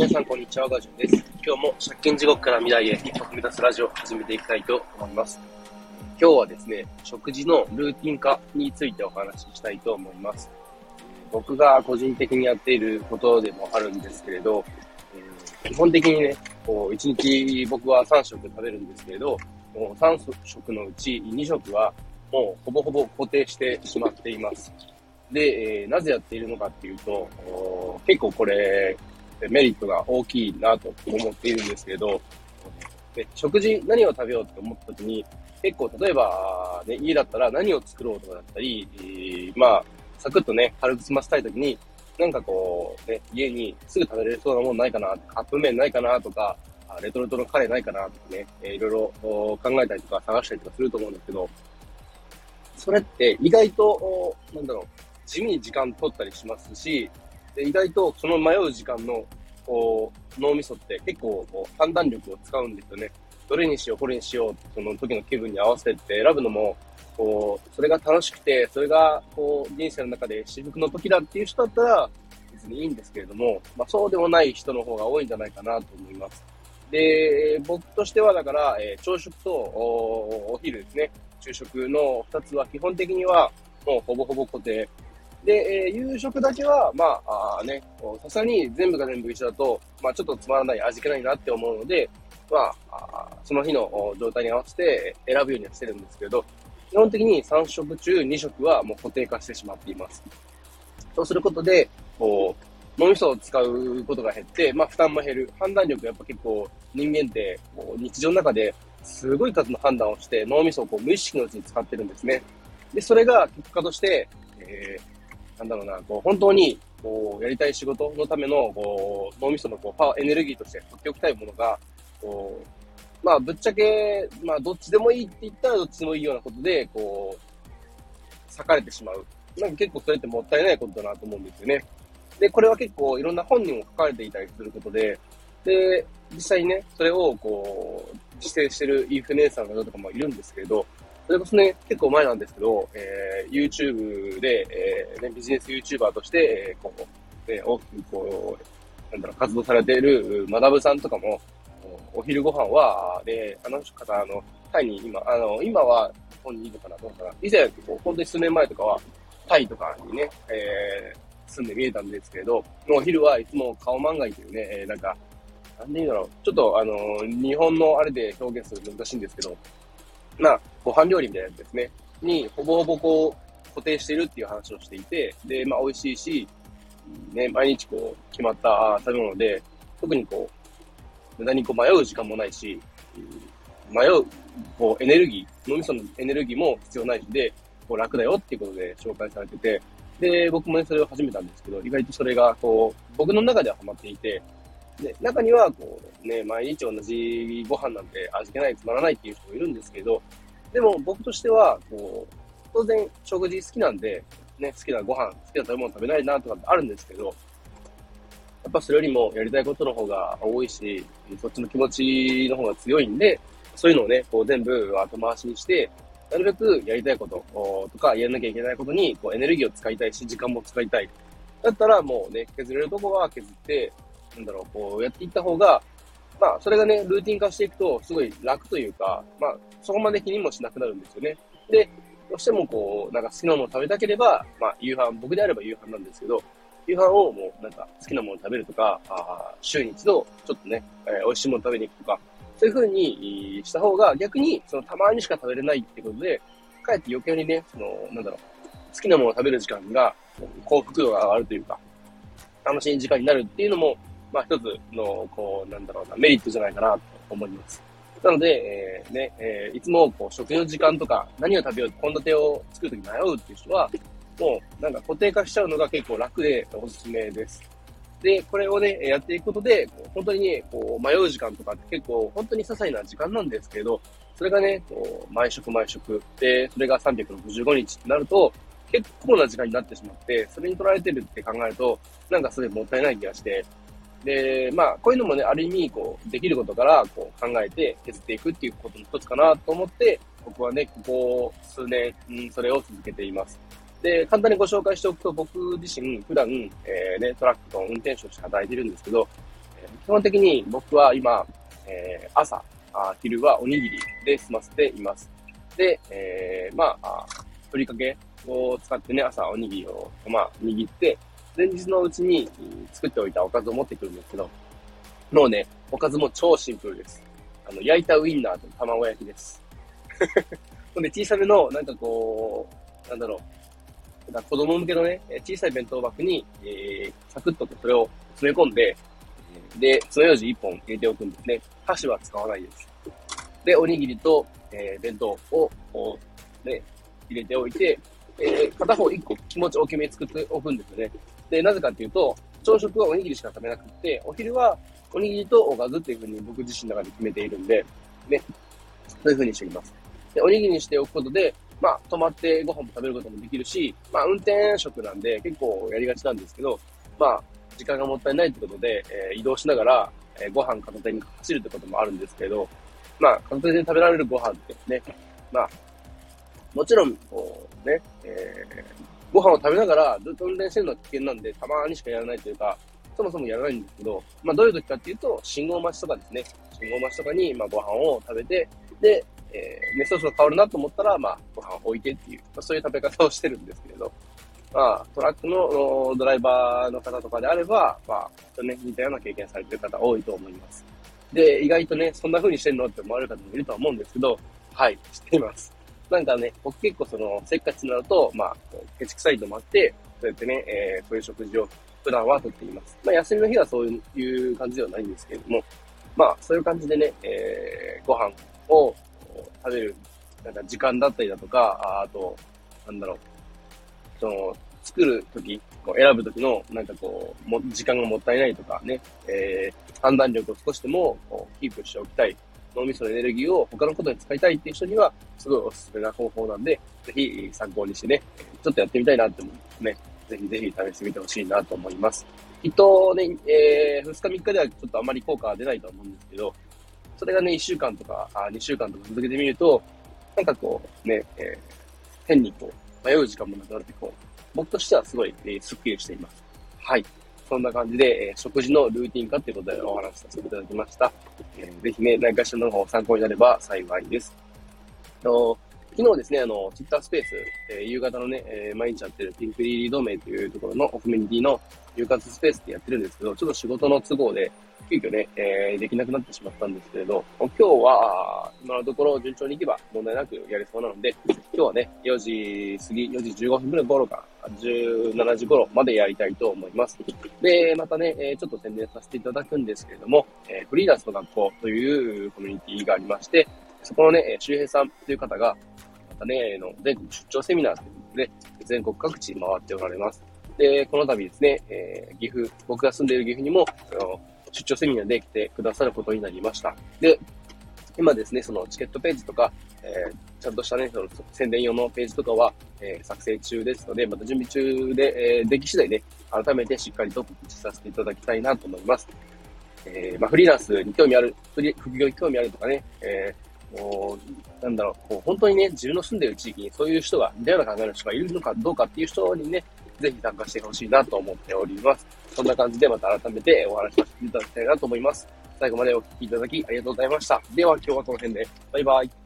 皆さん、こんにちは。ガジュンです。今日も借金地獄から未来へ一歩踏み出すラジオを始めていきたいと思います。今日はですね、食事のルーティン化についてお話ししたいと思います。僕が個人的にやっていることでもあるんですけれどえ、基本的にね、こう、1日僕は3食食べるんですけれど、もう3食のうち2食はもうほぼほぼ固定してしまっています。で、えー、なぜやっているのかっていうと、結構これ、メリットが大きいなと思っているんですけど、で食事何を食べようって思った時に、結構例えば、ね、家だったら何を作ろうとかだったり、えー、まあ、サクッとね、軽く済ませたい時に、なんかこう、ね、家にすぐ食べれそうなもんないかな、カップ麺ないかなとか、レトルトのカレーないかなとかね、えー、いろいろ考えたりとか探したりとかすると思うんですけど、それって意外と、なんだろう、地味に時間取ったりしますし、で意外とその迷う時間のこう脳みそって結構こう判断力を使うんですよね。どれにしよう、これにしよう、その時の気分に合わせて選ぶのも、こう、それが楽しくて、それが、こう、人生の中で至福の時だっていう人だったら、別にいいんですけれども、まあそうでもない人の方が多いんじゃないかなと思います。で、僕としてはだから、えー、朝食とお昼ですね、昼食の2つは基本的にはもうほぼほぼ固定。で、えー、夕食だけは、まあ、あね、さすがに全部が全部一緒だと、まあ、ちょっとつまらない、味気ないなって思うので、まあ、その日の状態に合わせて選ぶようにはしてるんですけど、基本的に3食中2食はもう固定化してしまっています。そうすることで、こう、脳みそを使うことが減って、まあ負担も減る。判断力やっぱ結構人間ってこう日常の中ですごい数の判断をして脳みそをこう無意識のうちに使ってるんですね。で、それが結果として、えーなんだろうな、こう、本当に、こう、やりたい仕事のための、こう、脳みその、こう、パワー、エネルギーとして取っておきたいものが、こう、まあ、ぶっちゃけ、まあ、どっちでもいいって言ったらどっちでもいいようなことで、こう、裂かれてしまう。なんか結構それってもったいないことだなと思うんですよね。で、これは結構いろんな本にも書かれていたりすることで、で、実際にね、それをこう、実践してるインフルエンサーの方とかもいるんですけれど、それこそね、結構前なんですけど、えー、YouTube で、えーね、ビジネス YouTuber として、えー、こう、ね、大きくこう、なんだろう、活動されている、まなぶさんとかも、お昼ご飯は、で、あの方、あの、タイに今、あの、今は、日本にいるかな、どうかな。以前、こう本当に数年前とかは、タイとかにね、えー、住んで見えたんですけれど、お昼はいつも顔漫画というね、えー、なんか、なんで言うんだろう。ちょっと、あの、日本のあれで表現するの難しいんですけど、まあ、ご飯料理みたいなやつですね。に、ほぼほぼこう、固定してるっていう話をしていて、で、まあ、美味しいし、ね、毎日こう、決まった食べ物で、特にこう、無駄にこう迷う時間もないし、迷う、こう、エネルギー、脳みそのエネルギーも必要ないしで、こう、楽だよっていうことで紹介されてて、で、僕もね、それを始めたんですけど、意外とそれが、こう、僕の中ではハマっていて、で、中には、こう、ね、毎日同じご飯なんて味気ない、つまらないっていう人もいるんですけど、でも僕としては、こう、当然食事好きなんで、ね、好きなご飯、好きな食べ物食べないなとかってあるんですけど、やっぱそれよりもやりたいことの方が多いし、そっちの気持ちの方が強いんで、そういうのをね、こう全部後回しにして、なるべくやりたいこととか、やらなきゃいけないことにこうエネルギーを使いたいし、時間も使いたい。だったらもうね、削れるとこは削って、なんだろう、こうやっていった方が、まあ、それがね、ルーティン化していくと、すごい楽というか、まあ、そこまで気にもしなくなるんですよね。で、どうしてもこう、なんか好きなものを食べたければ、まあ、夕飯、僕であれば夕飯なんですけど、夕飯をもうなんか好きなものを食べるとか、あ週に一度ちょっとね、えー、美味しいもの食べに行くとか、そういう風にした方が逆にそのたまにしか食べれないってことで、かえって余計にね、その、なんだろう、好きなものを食べる時間が幸福度が上がるというか、楽しい時間になるっていうのも、まあ一つの、こう、なんだろうな、メリットじゃないかなと思います。なので、えー、ね、えー、いつもこう食事の時間とか何を食べよう、献立を作るとき迷うっていう人は、もうなんか固定化しちゃうのが結構楽でおすすめです。で、これをね、やっていくことで、本当にね、こう迷う時間とかって結構本当に些細な時間なんですけど、それがね、こう毎食毎食で、それが365日ってなると、結構な時間になってしまって、それに取られてるって考えると、なんかすごいもったいない気がして、で、まあ、こういうのもね、ある意味、こう、できることから、こう、考えて削っていくっていうことの一つかなと思って、僕はね、ここ数年、うん、それを続けています。で、簡単にご紹介しておくと、僕自身、普段、えー、ね、トラックの運転手として働いてるんですけどえ、基本的に僕は今、えー、朝あ、昼はおにぎりで済ませています。で、えー、まあ、ふりかけを使ってね、朝おにぎりを、まあ、握って、前日のうちに作っておいたおかずを持ってくるんですけど、もうね、おかずも超シンプルです。あの、焼いたウインナーと卵焼きです。ほんで、小さめの、なんかこう、なんだろう、子供向けのね、小さい弁当箱に、えー、サクッとそれを詰め込んで、で、爪楊枝1本入れておくんですね。箸は使わないです。で、おにぎりと、えー、弁当を、こうね、入れておいて、えー、片方1個気持ち大きめ作っておくんですよね。で、なぜかっていうと、朝食はおにぎりしか食べなくって、お昼はおにぎりとおかずっていうふうに僕自身の中で決めているんで、ね、そういうふうにしています。で、おにぎりにしておくことで、まあ、泊まってご飯も食べることもできるし、まあ、運転食なんで結構やりがちなんですけど、まあ、時間がもったいないってことで、えー、移動しながら、えー、ご飯片手に走るってこともあるんですけど、まあ、片手に食べられるご飯ってね、まあ、もちろん、こうね、えー、ご飯を食べながらずっと運転してるのは危険なんで、たまにしかやらないというか、そもそもやらないんですけど、まあどういう時かっていうと、信号待ちとかですね、信号待ちとかに、まあご飯を食べて、で、えー、ね、そろそろ変わるなと思ったら、まあご飯を置いてっていう、まあ、そういう食べ方をしてるんですけれど、まあトラックのドライバーの方とかであれば、まあ、きっとね、似たような経験されてる方多いと思います。で、意外とね、そんな風にしてんのって思われる方もいるとは思うんですけど、はい、しています。なんかね、僕結構その、せっかちなると、まあ、ケチくさいともあって、そうやってね、えー、そういう食事を普段はとっています。まあ、休みの日はそういう感じではないんですけれども、まあ、そういう感じでね、えー、ご飯を食べる、なんか時間だったりだとか、ああと、なんだろう、その、作るとき、こう選ぶときの、なんかこう、も、時間がもったいないとかね、えー、判断力を少しでも、こう、キープしておきたい。脳みそのエネルギーを他のことに使いたいっていう人には、すごいおすすめな方法なんで、ぜひ参考にしてね、ちょっとやってみたいなって思うんですね、ぜひぜひ試してみてほしいなと思います。きっとね、えー、2日3日ではちょっとあまり効果は出ないと思うんですけど、それがね、1週間とか、あ2週間とか続けてみると、なんかこう、ね、えー、変にこう、迷う時間もなくなってこう、僕としてはすごい、えー、スッキリしています。はい。そんな感じで、え、食事のルーティン化ということでお話しさせていただきました。えー、ぜひね、何かしらの方参考になれば幸いです。の昨日ですね、あの、ツイッタースペース、えー、夕方のね、えー、毎日やってるピンクリリー同盟というところのコミュニティの夕活スペースってやってるんですけど、ちょっと仕事の都合で、急遽ね、えー、できなくなってしまったんですけれど、今日は、今のところ順調にいけば問題なくやれそうなので、今日はね、4時過ぎ、4時15分ぐらい頃から17時頃までやりたいと思います。で、またね、えちょっと宣伝させていただくんですけれども、えフリーランスの学校というコミュニティがありまして、そこのね、周平さんという方が、またね、の全国出張セミナーということで、全国各地回っておられます。で、この度ですね、えー、岐阜、僕が住んでいる岐阜にも、出張セミナーで来てくださることになりました。で、今ですね、そのチケットページとか、えー、ちゃんとしたね、その宣伝用のページとかは、えー、作成中ですので、また準備中で、えー、でき次第ね、改めてしっかりと告知させていただきたいなと思います。えー、まあ、フリーランスに興味ある、副業に興味あるとかね、えー、もう、なんだろう、もう本当にね、自分の住んでる地域にそういう人が、似たような考えの人がいるのかどうかっていう人にね、ぜひ参加してほしいなと思っております。そんな感じでまた改めてお話しさせていただきたいなと思います。最後までお聴きいただきありがとうございました。では今日はこの辺で。バイバイ。